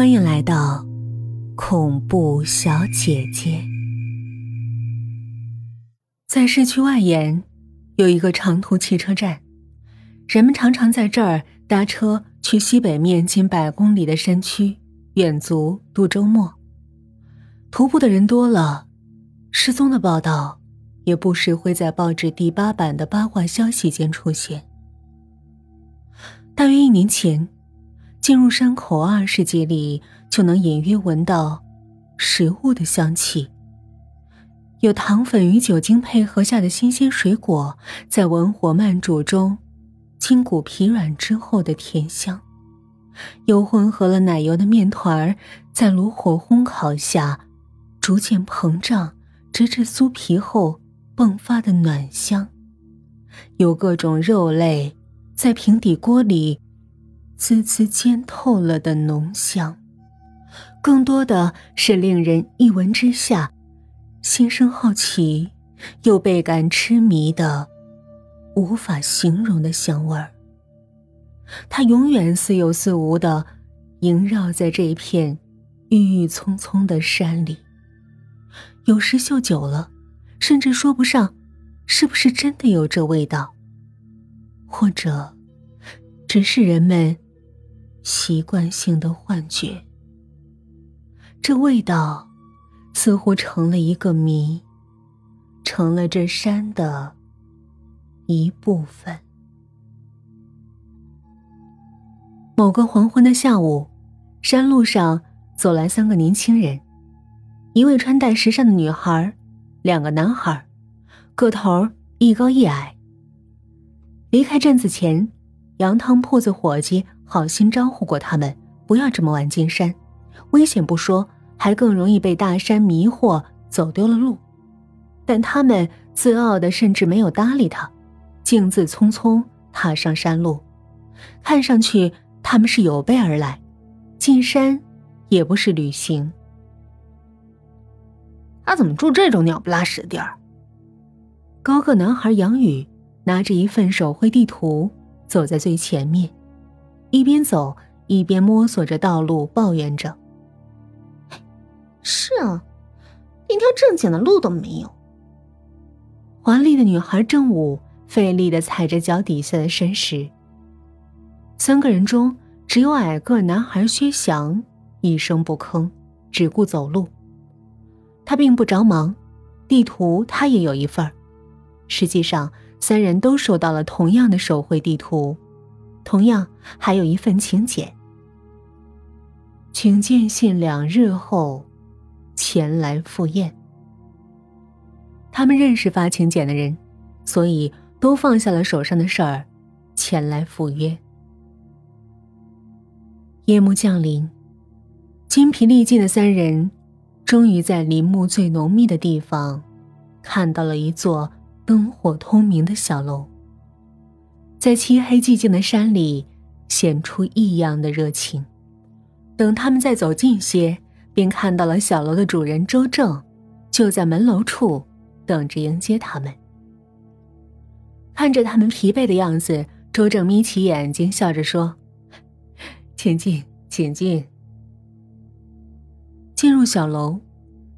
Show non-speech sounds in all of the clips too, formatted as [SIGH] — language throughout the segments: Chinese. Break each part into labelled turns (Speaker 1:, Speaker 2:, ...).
Speaker 1: 欢迎来到恐怖小姐姐。在市区外沿有一个长途汽车站，人们常常在这儿搭车去西北面近百公里的山区远足度周末。徒步的人多了，失踪的报道也不时会在报纸第八版的八卦消息间出现。大约一年前。进入山口二世界里，就能隐约闻到食物的香气。有糖粉与酒精配合下的新鲜水果，在文火慢煮中，筋骨疲软之后的甜香；有混合了奶油的面团儿，在炉火烘烤下，逐渐膨胀，直至酥皮后迸发的暖香；有各种肉类，在平底锅里。滋滋煎透了的浓香，更多的是令人一闻之下，心生好奇，又倍感痴迷的无法形容的香味儿。它永远似有似无的萦绕在这片郁郁葱葱的山里。有时嗅久了，甚至说不上是不是真的有这味道，或者只是人们。习惯性的幻觉，这味道似乎成了一个谜，成了这山的一部分。某个黄昏的下午，山路上走来三个年轻人，一位穿戴时尚的女孩，两个男孩，个头一高一矮。离开镇子前，羊汤铺子伙计。好心招呼过他们，不要这么晚进山，危险不说，还更容易被大山迷惑，走丢了路。但他们自傲的甚至没有搭理他，径自匆匆踏上山路。看上去他们是有备而来，进山也不是旅行。
Speaker 2: 他怎么住这种鸟不拉屎的地儿？
Speaker 1: 高个男孩杨宇拿着一份手绘地图，走在最前面。一边走一边摸索着道路，抱怨着：“
Speaker 2: 是啊，连条正经的路都没有。”
Speaker 1: 华丽的女孩正午费力的踩着脚底下的山石。三个人中，只有矮个男孩薛翔一声不吭，只顾走路。他并不着忙，地图他也有一份儿。实际上，三人都收到了同样的手绘地图。同样还有一份请柬，请见信两日后前来赴宴。他们认识发请柬的人，所以都放下了手上的事儿，前来赴约。夜幕降临，精疲力尽的三人，终于在林木最浓密的地方，看到了一座灯火通明的小楼。在漆黑寂静的山里，显出异样的热情。等他们再走近些，便看到了小楼的主人周正，就在门楼处等着迎接他们。看着他们疲惫的样子，周正眯起眼睛，笑着说：“请进，请进。”进入小楼，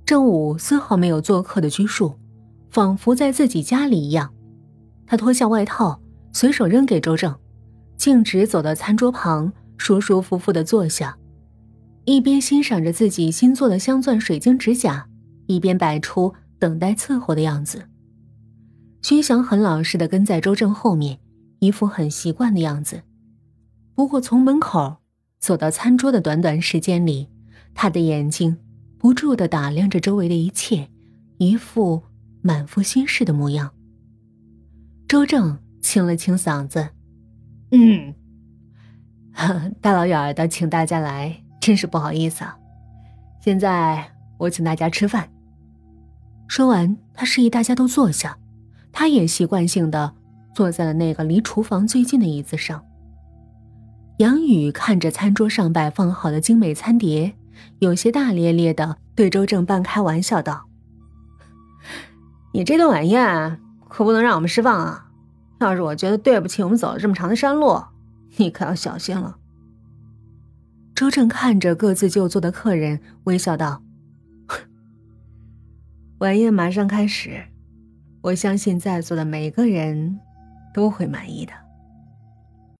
Speaker 1: 正午丝毫没有做客的拘束，仿佛在自己家里一样。他脱下外套。随手扔给周正，径直走到餐桌旁，舒舒服服的坐下，一边欣赏着自己新做的镶钻水晶指甲，一边摆出等待伺候的样子。薛翔很老实的跟在周正后面，一副很习惯的样子。不过从门口走到餐桌的短短时间里，他的眼睛不住的打量着周围的一切，一副满腹心事的模样。周正。清了清嗓子，
Speaker 2: 嗯，[LAUGHS]
Speaker 1: 大老远的请大家来，真是不好意思啊。现在我请大家吃饭。说完，他示意大家都坐下，他也习惯性的坐在了那个离厨房最近的椅子上。杨宇看着餐桌上摆放好的精美餐碟，有些大咧咧的对周正半开玩笑道：“
Speaker 2: 你这顿晚宴可不能让我们失望啊。”要是我觉得对不起我们走了这么长的山路，你可要小心了。
Speaker 1: 周正看着各自就座的客人，微笑道：“ [LAUGHS] 晚宴马上开始，我相信在座的每个人都会满意的。”